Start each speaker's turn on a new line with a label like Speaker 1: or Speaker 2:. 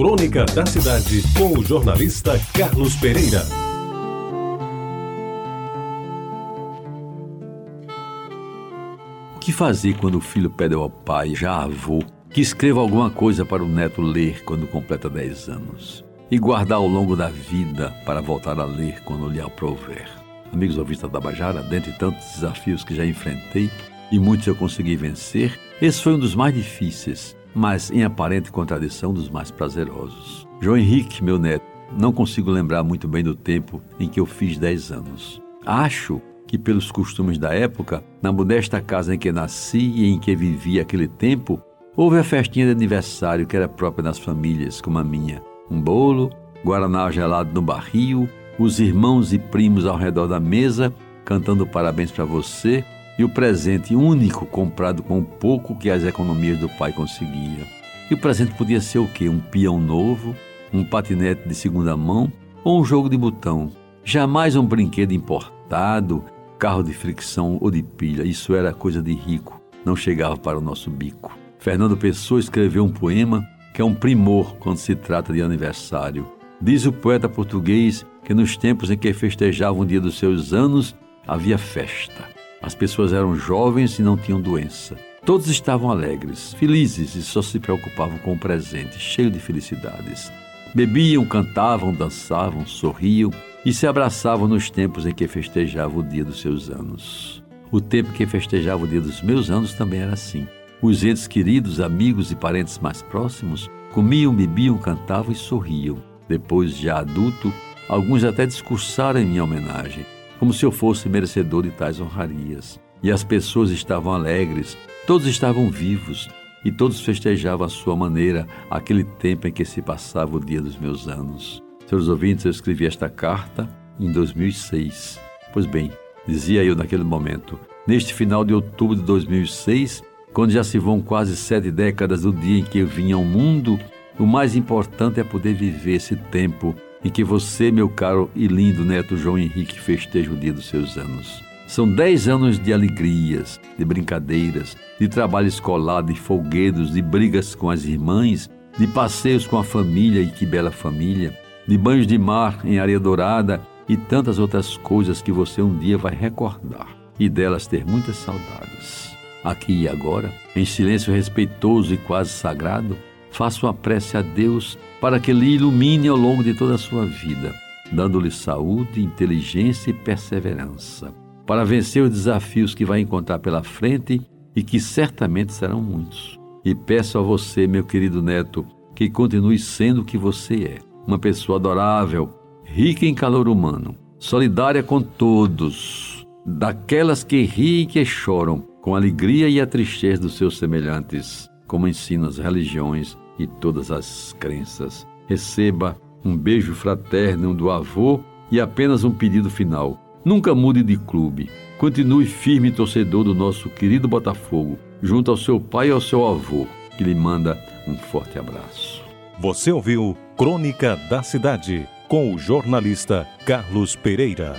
Speaker 1: Crônica da Cidade, com o jornalista Carlos Pereira.
Speaker 2: O que fazer quando o filho pede ao pai, já avô, que escreva alguma coisa para o neto ler quando completa 10 anos? E guardar ao longo da vida para voltar a ler quando lhe aprouver? Amigos ouvintes da Tabajara, dentre tantos desafios que já enfrentei, e muitos eu consegui vencer, esse foi um dos mais difíceis, mas em aparente contradição dos mais prazerosos. João Henrique, meu neto, não consigo lembrar muito bem do tempo em que eu fiz 10 anos. Acho que, pelos costumes da época, na modesta casa em que nasci e em que vivi aquele tempo, houve a festinha de aniversário que era própria das famílias, como a minha. Um bolo, guaraná gelado no barril, os irmãos e primos ao redor da mesa cantando parabéns para você e o presente único comprado com o pouco que as economias do pai conseguia. E o presente podia ser o quê? Um peão novo, um patinete de segunda mão ou um jogo de botão. Jamais um brinquedo importado, carro de fricção ou de pilha. Isso era coisa de rico, não chegava para o nosso bico. Fernando Pessoa escreveu um poema que é um primor quando se trata de aniversário. Diz o poeta português que nos tempos em que festejavam o dia dos seus anos havia festa. As pessoas eram jovens e não tinham doença. Todos estavam alegres, felizes e só se preocupavam com o presente, cheio de felicidades. Bebiam, cantavam, dançavam, sorriam e se abraçavam nos tempos em que festejava o dia dos seus anos. O tempo que festejava o dia dos meus anos também era assim. Os entes queridos, amigos e parentes mais próximos comiam, bebiam, cantavam e sorriam. Depois, já adulto, alguns até discursaram em minha homenagem como se eu fosse merecedor de tais honrarias. E as pessoas estavam alegres, todos estavam vivos e todos festejavam à sua maneira aquele tempo em que se passava o dia dos meus anos. Seus ouvintes, eu escrevi esta carta em 2006. Pois bem, dizia eu naquele momento, neste final de outubro de 2006, quando já se vão quase sete décadas do dia em que eu vim ao mundo, o mais importante é poder viver esse tempo em que você, meu caro e lindo neto João Henrique, festeja o dia dos seus anos. São dez anos de alegrias, de brincadeiras, de trabalho escolar, de folguedos, de brigas com as irmãs, de passeios com a família e que bela família, de banhos de mar em areia dourada e tantas outras coisas que você um dia vai recordar e delas ter muitas saudades. Aqui e agora, em silêncio respeitoso e quase sagrado, faço uma prece a Deus para que lhe ilumine ao longo de toda a sua vida, dando-lhe saúde, inteligência e perseverança, para vencer os desafios que vai encontrar pela frente e que certamente serão muitos. E peço a você, meu querido neto, que continue sendo o que você é, uma pessoa adorável, rica em calor humano, solidária com todos, daquelas que riem e que choram, com a alegria e a tristeza dos seus semelhantes, como ensinam as religiões e todas as crenças. Receba um beijo fraterno do avô e apenas um pedido final. Nunca mude de clube. Continue firme torcedor do nosso querido Botafogo, junto ao seu pai e ao seu avô, que lhe manda um forte abraço.
Speaker 1: Você ouviu Crônica da Cidade, com o jornalista Carlos Pereira.